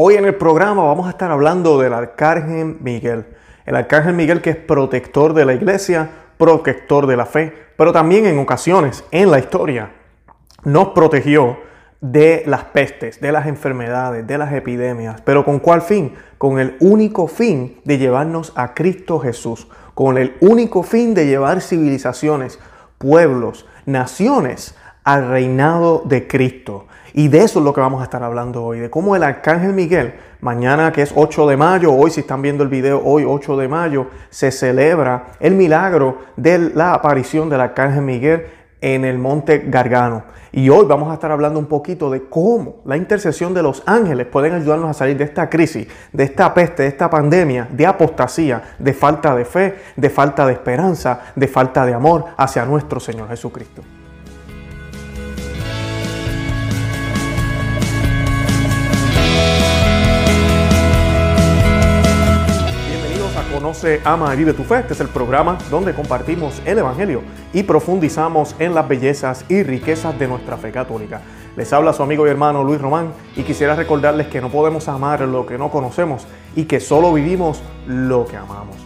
Hoy en el programa vamos a estar hablando del Arcángel Miguel. El Arcángel Miguel que es protector de la iglesia, protector de la fe, pero también en ocasiones en la historia nos protegió de las pestes, de las enfermedades, de las epidemias. Pero ¿con cuál fin? Con el único fin de llevarnos a Cristo Jesús. Con el único fin de llevar civilizaciones, pueblos, naciones al reinado de Cristo. Y de eso es lo que vamos a estar hablando hoy, de cómo el Arcángel Miguel, mañana que es 8 de mayo, hoy si están viendo el video, hoy 8 de mayo, se celebra el milagro de la aparición del Arcángel Miguel en el monte Gargano. Y hoy vamos a estar hablando un poquito de cómo la intercesión de los ángeles pueden ayudarnos a salir de esta crisis, de esta peste, de esta pandemia, de apostasía, de falta de fe, de falta de esperanza, de falta de amor hacia nuestro Señor Jesucristo. Conoce, ama y vive tu fe. Este es el programa donde compartimos el Evangelio y profundizamos en las bellezas y riquezas de nuestra fe católica. Les habla su amigo y hermano Luis Román y quisiera recordarles que no podemos amar lo que no conocemos y que solo vivimos lo que amamos.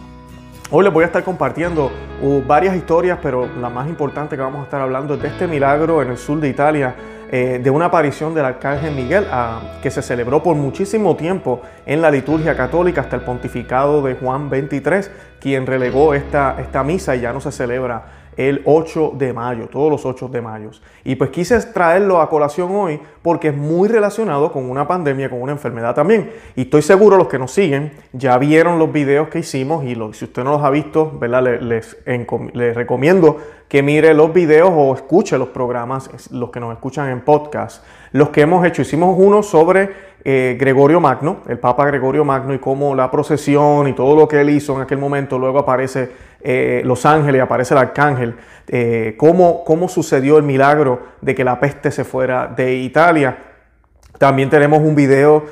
Hoy les voy a estar compartiendo uh, varias historias, pero la más importante que vamos a estar hablando es de este milagro en el sur de Italia eh, de una aparición del arcángel Miguel ah, que se celebró por muchísimo tiempo en la liturgia católica hasta el pontificado de Juan 23, quien relegó esta, esta misa y ya no se celebra el 8 de mayo, todos los 8 de mayo. Y pues quise traerlo a colación hoy porque es muy relacionado con una pandemia, con una enfermedad también. Y estoy seguro los que nos siguen ya vieron los videos que hicimos y si usted no los ha visto, ¿verdad? Les, les, recomiendo que mire los videos o escuche los programas, los que nos escuchan en podcast. Los que hemos hecho, hicimos uno sobre eh, Gregorio Magno, el Papa Gregorio Magno, y cómo la procesión y todo lo que él hizo en aquel momento, luego aparece eh, Los Ángeles, aparece el Arcángel, eh, cómo, cómo sucedió el milagro de que la peste se fuera de Italia. También tenemos un video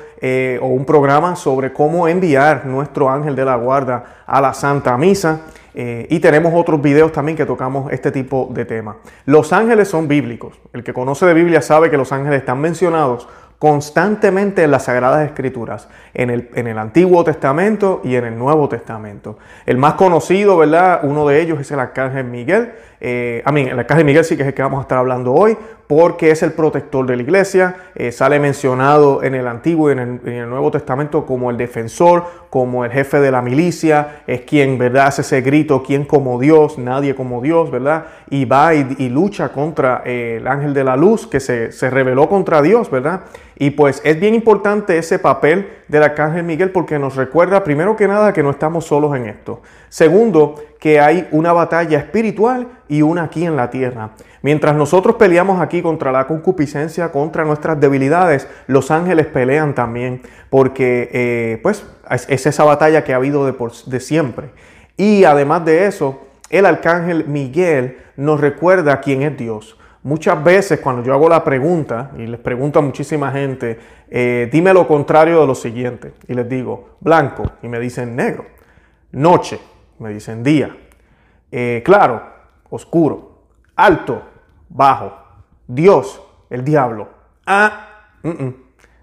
o un programa sobre cómo enviar nuestro ángel de la guarda a la Santa Misa. y tenemos otros videos también que tocamos este tipo de temas. Los ángeles son bíblicos. El que conoce de Biblia sabe que los ángeles están mencionados constantemente en las Sagradas Escrituras, en el, en el, Antiguo Testamento y en el Nuevo Testamento. El más conocido, ¿verdad? Uno de ellos es el Arcángel Miguel. Eh, a mí, el Arcángel Miguel sí que es el que vamos a estar hablando hoy, porque es el protector de la iglesia. Eh, sale mencionado en el Antiguo y en el, Nuevo Testamento como el defensor, como el jefe de la milicia, es quien, ¿verdad? Hace ese grito, quien como Dios, nadie como Dios, ¿verdad? Y va y, lucha contra eh, el ángel de la luz que se, se rebeló contra Dios, ¿verdad? Y pues es bien importante ese papel del arcángel Miguel porque nos recuerda primero que nada que no estamos solos en esto. Segundo, que hay una batalla espiritual y una aquí en la tierra. Mientras nosotros peleamos aquí contra la concupiscencia, contra nuestras debilidades, los ángeles pelean también porque eh, pues es esa batalla que ha habido de, por, de siempre. Y además de eso, el arcángel Miguel nos recuerda quién es Dios. Muchas veces cuando yo hago la pregunta, y les pregunto a muchísima gente, eh, dime lo contrario de lo siguiente, y les digo blanco, y me dicen negro, noche, me dicen día, eh, claro, oscuro, alto, bajo, Dios, el diablo. Ah,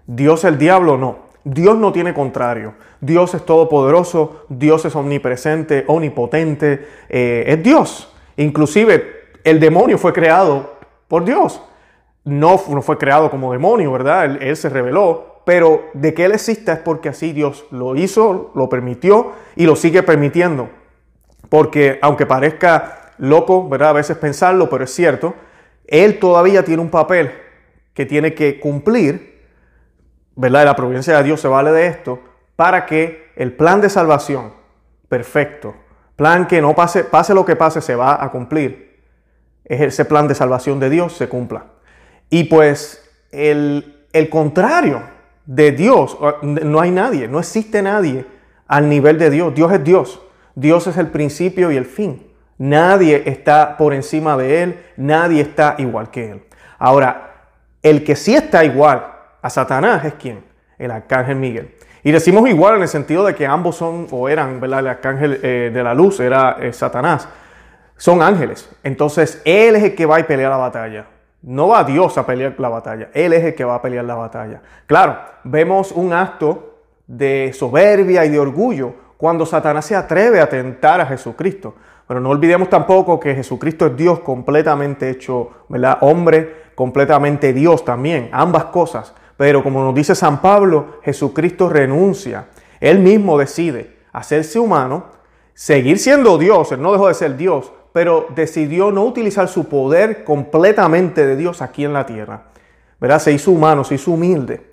Dios, el diablo, no. Dios no tiene contrario. Dios es todopoderoso, Dios es omnipresente, omnipotente, eh, es Dios. Inclusive el demonio fue creado por Dios. No, fue creado como demonio, ¿verdad? Él, se reveló, pero de que Él exista es porque así Dios lo hizo, lo permitió y lo sigue permitiendo. Porque aunque parezca loco, ¿verdad? A veces pensarlo, pero es cierto, Él todavía tiene un papel que tiene que cumplir, ¿verdad? la providencia de Dios se vale de esto, para que el plan de salvación, perfecto, plan que no pase, pase lo que pase, se va a cumplir ese plan de salvación de Dios se cumpla. Y pues el, el contrario de Dios, no hay nadie, no existe nadie al nivel de Dios. Dios es Dios. Dios es el principio y el fin. Nadie está por encima de Él, nadie está igual que Él. Ahora, el que sí está igual a Satanás es quién? El arcángel Miguel. Y decimos igual en el sentido de que ambos son o eran, ¿verdad? El arcángel eh, de la luz era eh, Satanás son ángeles. Entonces Él es el que va y pelea la batalla. No va Dios a pelear la batalla, Él es el que va a pelear la batalla. Claro, vemos un acto de soberbia y de orgullo cuando Satanás se atreve a tentar a Jesucristo. Pero no olvidemos tampoco que Jesucristo es Dios completamente hecho, ¿verdad? Hombre, completamente Dios también, ambas cosas. Pero como nos dice San Pablo, Jesucristo renuncia. Él mismo decide hacerse humano, seguir siendo Dios, Él no dejó de ser Dios, pero decidió no utilizar su poder completamente de Dios aquí en la tierra. ¿Verdad? Se hizo humano, se hizo humilde.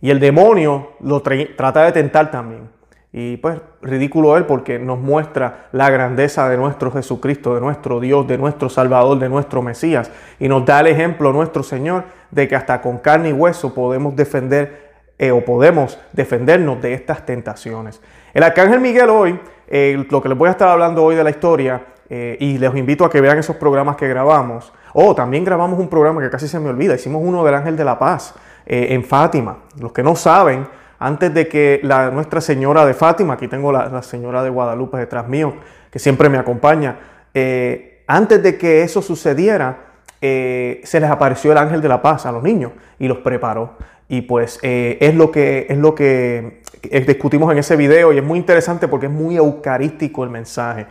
Y el demonio lo trata de tentar también. Y pues ridículo él porque nos muestra la grandeza de nuestro Jesucristo, de nuestro Dios, de nuestro Salvador, de nuestro Mesías. Y nos da el ejemplo nuestro Señor de que hasta con carne y hueso podemos defender eh, o podemos defendernos de estas tentaciones. El arcángel Miguel hoy, eh, lo que les voy a estar hablando hoy de la historia, eh, y les invito a que vean esos programas que grabamos. Oh, también grabamos un programa que casi se me olvida. Hicimos uno del Ángel de la Paz eh, en Fátima. Los que no saben, antes de que la, Nuestra Señora de Fátima, aquí tengo la, Señora de Guadalupe detrás mío, que siempre me acompaña, eh, antes de que eso sucediera, se les apareció el Ángel de la Paz a los niños y los preparó. Y pues es lo que, es lo que discutimos en ese video y es muy interesante porque es muy eucarístico el mensaje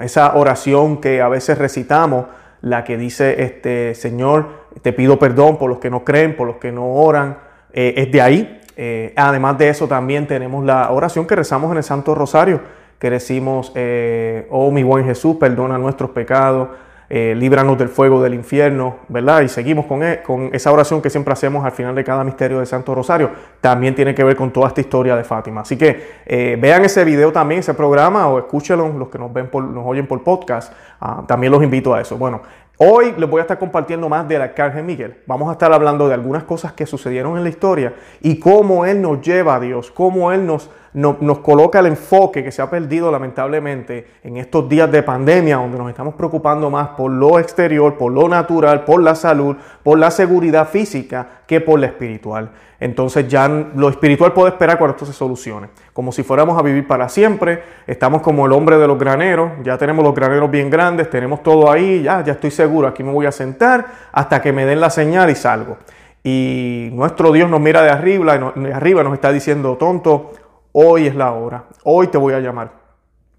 esa oración que a veces recitamos, la que dice, este, Señor, te pido perdón por los que no creen, por los que no oran, eh, es de ahí. Eh, además de eso también tenemos la oración que rezamos en el Santo Rosario, que decimos, eh, oh mi buen Jesús, perdona nuestros pecados, eh, líbranos del fuego del infierno, ¿verdad? Y seguimos con, e, con, esa oración que siempre hacemos al final de cada misterio del Santo Rosario. También tiene que ver con toda esta historia de Fátima. Así que eh, vean ese video también, ese programa, o escúchenlo, los que nos ven por, nos oyen por podcast. Ah, también los invito a eso. Bueno, Hoy les voy a estar compartiendo más del Arcángel Miguel. Vamos a estar hablando de algunas cosas que sucedieron en la historia y cómo Él nos lleva a Dios, cómo Él nos, nos coloca el enfoque que se ha perdido lamentablemente en estos días de pandemia, donde nos estamos preocupando más por lo exterior, por lo natural, por la salud, por la seguridad física, que por la espiritual. Entonces ya lo espiritual puede esperar cuando esto se solucione. Como si fuéramos a vivir para siempre. Estamos como el hombre de los graneros. Ya tenemos los graneros bien grandes, tenemos todo ahí. Ya, ya estoy seguro. Aquí me voy a sentar hasta que me den la señal y salgo. Y nuestro Dios nos mira de arriba, de arriba nos está diciendo, tonto, hoy es la hora. Hoy te voy a llamar.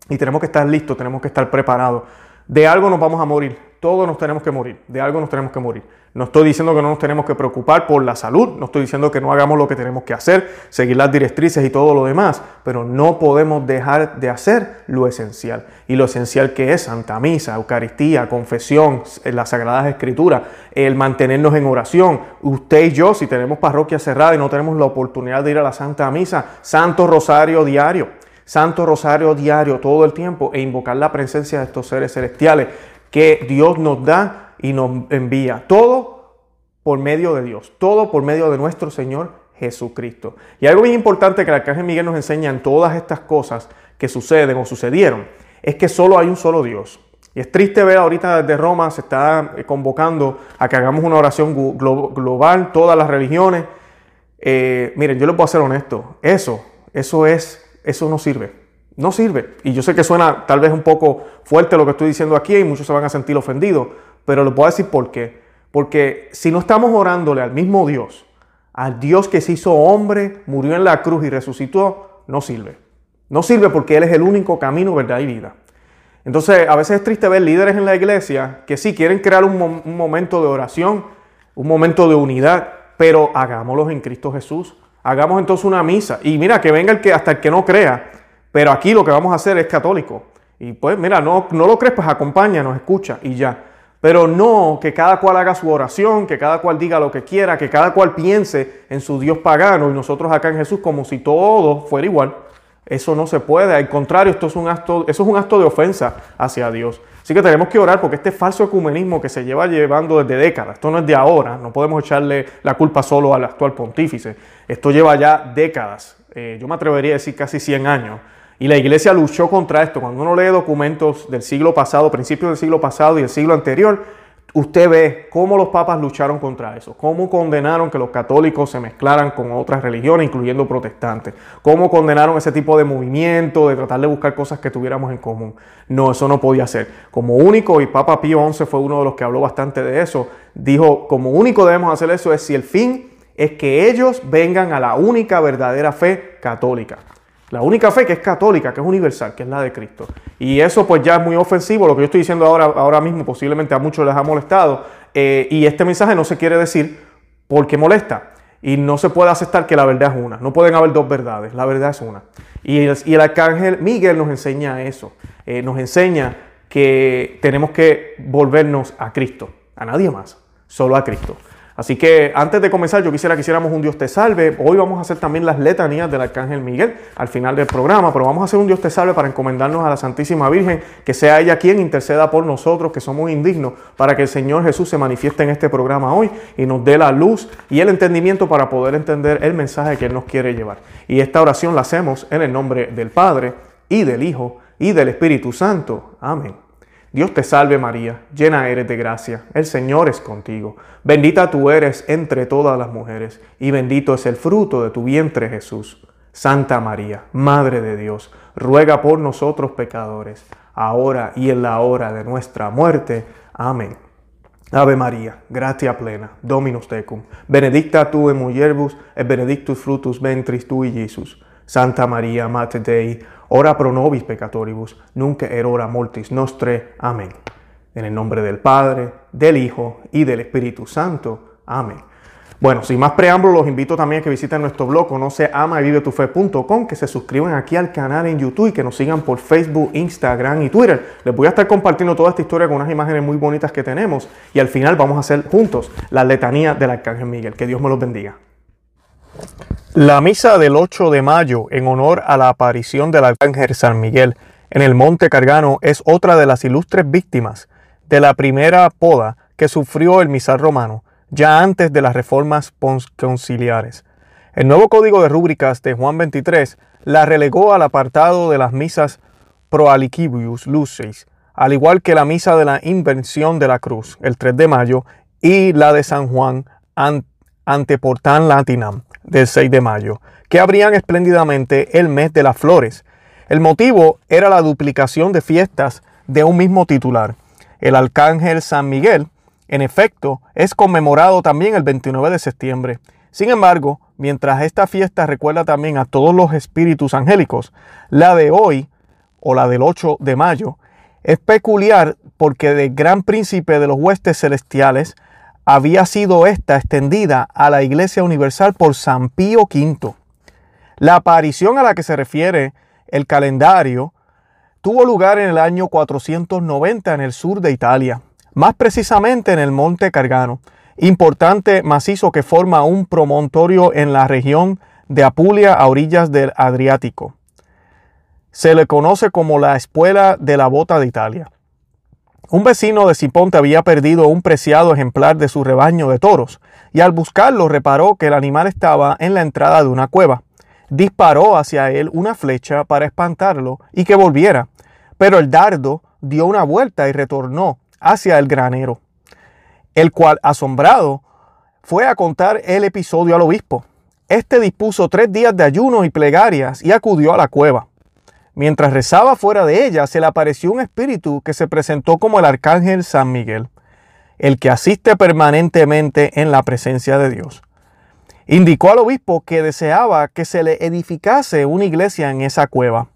Y tenemos que estar listos, tenemos que estar preparados. De algo nos vamos a morir. Todos nos tenemos que morir. De algo nos tenemos que morir. No estoy diciendo que no nos tenemos que preocupar por la salud, no estoy diciendo que no hagamos lo que tenemos que hacer, seguir las directrices y todo lo demás, pero no podemos dejar de hacer lo esencial. Y lo esencial que es Santa Misa, Eucaristía, confesión, las Sagradas Escrituras, el mantenernos en oración. Usted y yo, si tenemos parroquia cerrada y no tenemos la oportunidad de ir a la Santa Misa, Santo Rosario diario. Santo Rosario diario todo el tiempo e invocar la presencia de estos seres celestiales que Dios nos da y nos envía. Todo por medio de Dios, todo por medio de nuestro Señor Jesucristo. Y algo bien importante que el Arcángel Miguel nos enseña en todas estas cosas que suceden o sucedieron, es que solo hay un solo Dios. Y es triste ver ahorita desde Roma se está eh, convocando a que hagamos una oración global, todas las religiones. Eh, miren, yo les puedo ser honesto, eso, eso es, eso no sirve. No sirve. Y yo sé que suena tal vez un poco fuerte lo que estoy diciendo aquí y muchos se van a sentir ofendidos, pero les puedo decir por qué. Porque si no estamos orándole al mismo Dios, al Dios que se hizo hombre, murió en la cruz y resucitó, no sirve. No sirve porque Él es el único camino, verdad y vida. Entonces, a veces es triste ver líderes en la iglesia que sí quieren crear un, momento de oración, un momento de unidad, pero hagámoslo en Cristo Jesús. Hagamos entonces una misa. Y mira, que venga el que hasta el que no crea, pero aquí lo que vamos a hacer es católico. Y pues, mira, no, no lo crees, pues acompáñanos, escucha y ya. Pero no que cada cual haga su oración, que cada cual diga lo que quiera, que cada cual piense en su Dios pagano y nosotros acá en Jesús como si todo fuera igual. Eso no se puede. Al contrario, esto es un acto, eso es un acto de ofensa hacia Dios. Así que tenemos que orar porque este falso ecumenismo que se lleva llevando desde décadas, esto no es de ahora, no podemos echarle la culpa solo al actual pontífice. Esto lleva ya décadas, eh, yo me atrevería a decir casi 100 años y la iglesia luchó contra esto. Cuando uno lee documentos del siglo pasado, principios del siglo pasado y del siglo anterior, usted ve cómo los papas lucharon contra eso, cómo condenaron que los católicos se mezclaran con otras religiones, incluyendo protestantes, cómo condenaron ese tipo de movimiento, de tratar de buscar cosas que tuviéramos en común. No, eso no podía ser. Como único, y Papa Pío XI fue uno de los que habló bastante de eso, dijo, como único debemos hacer eso es si el fin es que ellos vengan a la única verdadera fe católica. La única fe que es católica, que es universal, que es la de Cristo. Y eso pues ya es muy ofensivo, lo que yo estoy diciendo ahora, ahora mismo posiblemente a muchos les ha molestado. Eh, y este mensaje no se quiere decir porque molesta. Y no se puede aceptar que la verdad es una. No pueden haber dos verdades, la verdad es una. Y el, arcángel Miguel nos enseña eso. Eh, nos enseña que tenemos que volvernos a Cristo, a nadie más, solo a Cristo. Así que antes de comenzar, yo quisiera que hiciéramos un Dios te salve. Hoy vamos a hacer también las letanías del Arcángel Miguel al final del programa, pero vamos a hacer un Dios te salve para encomendarnos a la Santísima Virgen, que sea ella quien interceda por nosotros, que somos indignos, para que el Señor Jesús se manifieste en este programa hoy y nos dé la luz y el entendimiento para poder entender el mensaje que Él nos quiere llevar. Y esta oración la hacemos en el nombre del Padre y del Hijo y del Espíritu Santo. Amén. Dios te salve María, llena eres de gracia, el Señor es contigo, bendita tú eres entre todas las mujeres, y bendito es el fruto de tu vientre Jesús. Santa María, Madre de Dios, ruega por nosotros pecadores, ahora y en la hora de nuestra muerte. Amén. Ave María, gratia plena, Dominus tecum, benedicta tu in mulieribus, et benedictus frutus ventris tui, Jesus. Santa María, Mater Dei, ora pro nobis peccatoribus, nunc erora mortis nostre. Amén. En el nombre del Padre, del Hijo y del Espíritu Santo. Amén. Bueno, sin más preámbulos, los invito también a que visiten nuestro blog conoce y vive tu fe.com, que se suscriban aquí al canal en YouTube y que nos sigan por Facebook, Instagram y Twitter. Les voy a estar compartiendo toda esta historia con unas imágenes muy bonitas que tenemos y al final vamos a hacer juntos la letanía del Arcángel Miguel. Que Dios me los bendiga. La misa del 8 de mayo en honor a la aparición del arcángel San Miguel en el Monte Cargano es otra de las ilustres víctimas de la primera poda que sufrió el misal romano ya antes de las reformas conciliares. El nuevo código de rúbricas de Juan 23 la relegó al apartado de las misas proalicibius lucis, al igual que la misa de la invención de la cruz, el 3 de mayo, y la de San Juan ante Portan Latinam, del 6 de mayo, que abrían espléndidamente el mes de las flores. El motivo era la duplicación de fiestas de un mismo titular. El arcángel San Miguel, en efecto, es conmemorado también el 29 de septiembre. Sin embargo, mientras esta fiesta recuerda también a todos los espíritus angélicos, la de hoy, o la del 8 de mayo, es peculiar porque del gran príncipe de los huestes celestiales había sido esta extendida a la Iglesia Universal por San Pío V. La aparición a la que se refiere el calendario tuvo lugar en el año 490 en el sur de Italia, más precisamente en el Monte Cargano, importante macizo que forma un promontorio en la región de Apulia a orillas del Adriático. Se le conoce como la Espuela de la Bota de Italia. Un vecino de Ciponte había perdido un preciado ejemplar de su rebaño de toros, y al buscarlo reparó que el animal estaba en la entrada de una cueva. Disparó hacia él una flecha para espantarlo y que volviera, pero el dardo dio una vuelta y retornó hacia el granero, el cual, asombrado, fue a contar el episodio al obispo. Este dispuso tres días de ayuno y plegarias y acudió a la cueva. Mientras rezaba fuera de ella, se le apareció un espíritu que se presentó como el arcángel San Miguel, el que asiste permanentemente en la presencia de Dios. Indicó al obispo que deseaba que se le edificase una iglesia en esa cueva.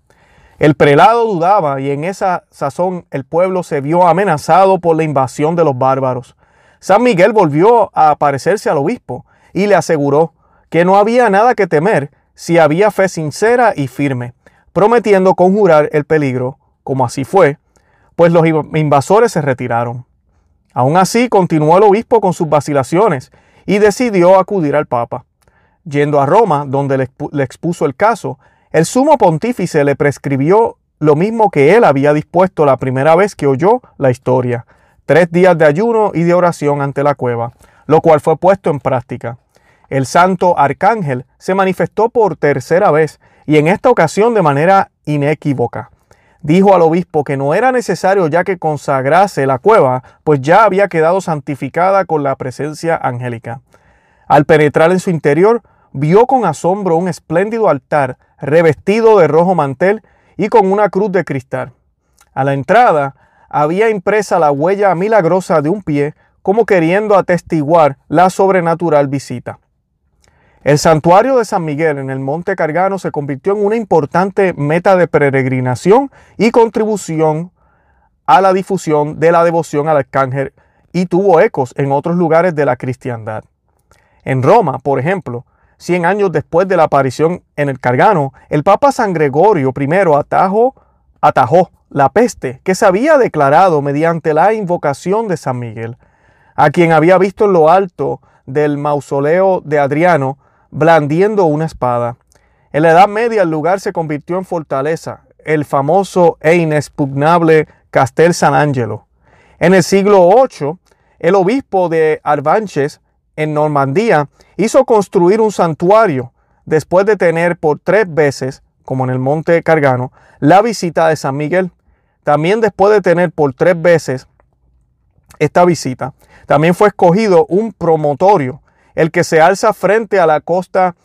El prelado dudaba y en esa sazón el pueblo se vio amenazado por la invasión de los bárbaros. San Miguel volvió a aparecerse al obispo y le aseguró que no había nada que temer si había fe sincera y firme prometiendo conjurar el peligro, como así fue, pues los invasores se retiraron. Aún así, continuó el obispo con sus vacilaciones y decidió acudir al Papa. Yendo a Roma, donde le, expuso el caso, el sumo pontífice le prescribió lo mismo que él había dispuesto la primera vez que oyó la historia, tres días de ayuno y de oración ante la cueva, lo cual fue puesto en práctica. El santo arcángel se manifestó por tercera vez y en esta ocasión de manera inequívoca. dijo al obispo que no era necesario ya que consagrase la cueva, pues ya había quedado santificada con la presencia angélica. Al penetrar en su interior, vio con asombro un espléndido altar revestido de rojo mantel y con una cruz de cristal. A la entrada había impresa la huella milagrosa de un pie, como queriendo atestiguar la sobrenatural visita. El santuario de San Miguel en el Monte Cargano se convirtió en una importante meta de peregrinación y contribución a la difusión de la devoción al arcángel y tuvo ecos en otros lugares de la cristiandad. En Roma, por ejemplo, cien años después de la aparición en el Cargano, el Papa San Gregorio I atajó, atajó la peste que se había declarado mediante la invocación de San Miguel, a quien había visto en lo alto del mausoleo de Adriano blandiendo una espada. En la Edad Media el lugar se convirtió en fortaleza, el famoso e inexpugnable Castel San Angelo. En el siglo VIII, el obispo de Arvanches, en Normandía, hizo construir un santuario después de tener por tres veces, como en el Monte Cargano, la visita de San Miguel. También después de tener por tres veces esta visita, también fue escogido un promotorio el que se alza frente a la costa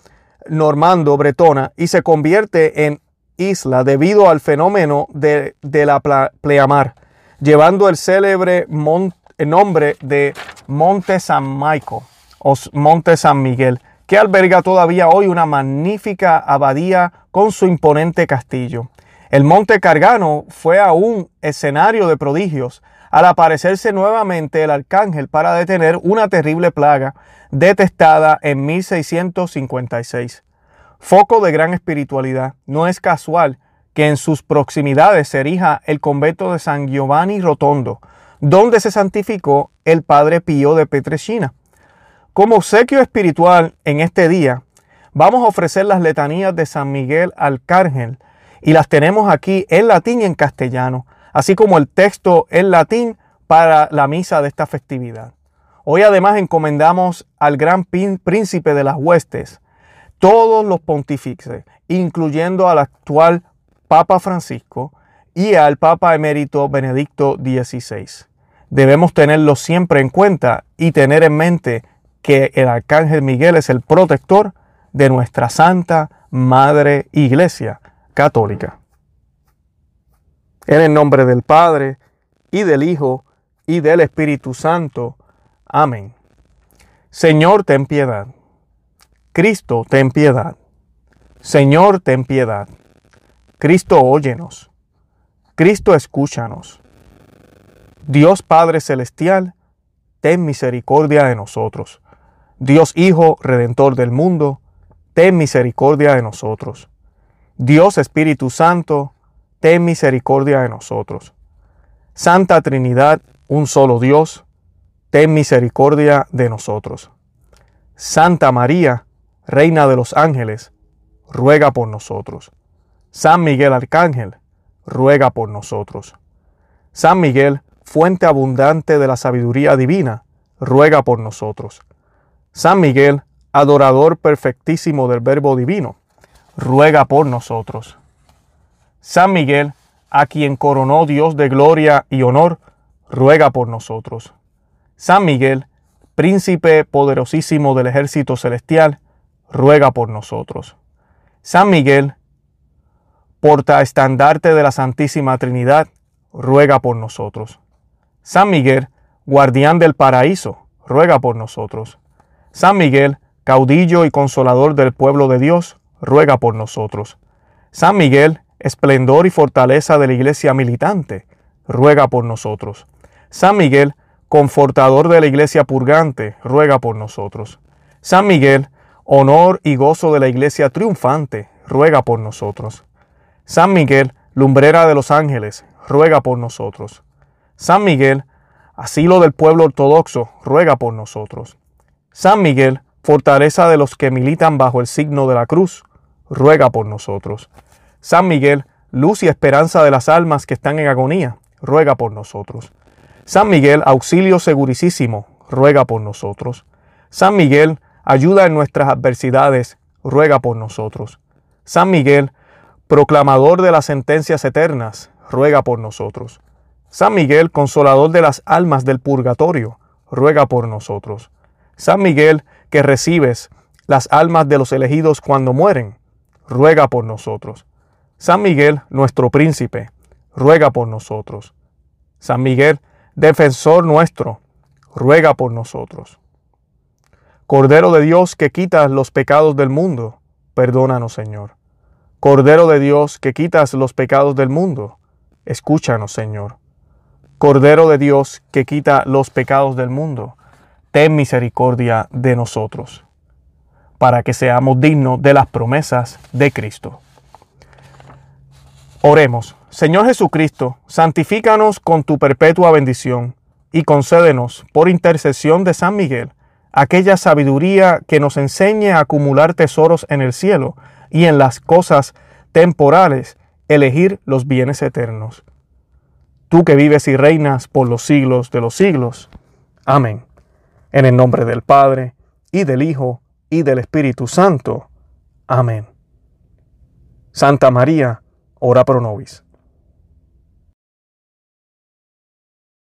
normando bretona y se convierte en isla debido al fenómeno de, la pleamar, llevando el célebre nombre de Monte San Maico o Monte San Miguel, que alberga todavía hoy una magnífica abadía con su imponente castillo. El Monte Cargano fue aún escenario de prodigios, al aparecerse nuevamente el arcángel para detener una terrible plaga detestada en 1656. Foco de gran espiritualidad, no es casual que en sus proximidades se erija el convento de San Giovanni Rotondo, donde se santificó el Padre Pío de Petrechina. Como obsequio espiritual en este día, vamos a ofrecer las letanías de San Miguel Arcángel y las tenemos aquí en latín y en castellano así como el texto en latín para la misa de esta festividad. Hoy además encomendamos al gran príncipe de las huestes, todos los pontífices, incluyendo al actual Papa Francisco y al Papa emérito Benedicto XVI. Debemos tenerlo siempre en cuenta y tener en mente que el Arcángel Miguel es el protector de nuestra Santa Madre Iglesia Católica. En el nombre del Padre, y del Hijo, y del Espíritu Santo. Amén. Señor, ten piedad. Cristo, ten piedad. Señor, ten piedad. Cristo, óyenos. Cristo, escúchanos. Dios Padre Celestial, ten misericordia de nosotros. Dios Hijo, Redentor del mundo, ten misericordia de nosotros. Dios Espíritu Santo, ten misericordia de nosotros. Santa Trinidad, un solo Dios, ten misericordia de nosotros. Santa María, Reina de los ángeles, ruega por nosotros. San Miguel Arcángel, ruega por nosotros. San Miguel, fuente abundante de la sabiduría divina, ruega por nosotros. San Miguel, adorador perfectísimo del Verbo Divino, ruega por nosotros. San Miguel, a quien coronó Dios de gloria y honor, ruega por nosotros. San Miguel, príncipe poderosísimo del ejército celestial, ruega por nosotros. San Miguel, porta estandarte de la Santísima Trinidad, ruega por nosotros. San Miguel, guardián del paraíso, ruega por nosotros. San Miguel, caudillo y consolador del pueblo de Dios, ruega por nosotros. San Miguel, esplendor y fortaleza de la iglesia militante, ruega por nosotros. San Miguel, confortador de la iglesia purgante, ruega por nosotros. San Miguel, honor y gozo de la iglesia triunfante, ruega por nosotros. San Miguel, lumbrera de los ángeles, ruega por nosotros. San Miguel, asilo del pueblo ortodoxo, ruega por nosotros. San Miguel, fortaleza de los que militan bajo el signo de la cruz, ruega por nosotros. San Miguel, luz y esperanza de las almas que están en agonía, ruega por nosotros. San Miguel, auxilio segurísimo, ruega por nosotros. San Miguel, ayuda en nuestras adversidades, ruega por nosotros. San Miguel, proclamador de las sentencias eternas, ruega por nosotros. San Miguel, consolador de las almas del purgatorio, ruega por nosotros. San Miguel, que recibes las almas de los elegidos cuando mueren, ruega por nosotros. San Miguel, nuestro príncipe, ruega por nosotros. San Miguel, defensor nuestro, ruega por nosotros. Cordero de Dios que quitas los pecados del mundo, perdónanos Señor. Cordero de Dios que quitas los pecados del mundo, escúchanos Señor. Cordero de Dios que quita los pecados del mundo, ten misericordia de nosotros, para que seamos dignos de las promesas de Cristo. Oremos, Señor Jesucristo, santifícanos con tu perpetua bendición y concédenos, por intercesión de San Miguel, aquella sabiduría que nos enseñe a acumular tesoros en el cielo y en las cosas temporales, elegir los bienes eternos tú que vives y reinas por los siglos de los siglos. Amén. En el nombre del Padre, y del Hijo, y del Espíritu Santo. Amén. Santa María, ora pro nobis.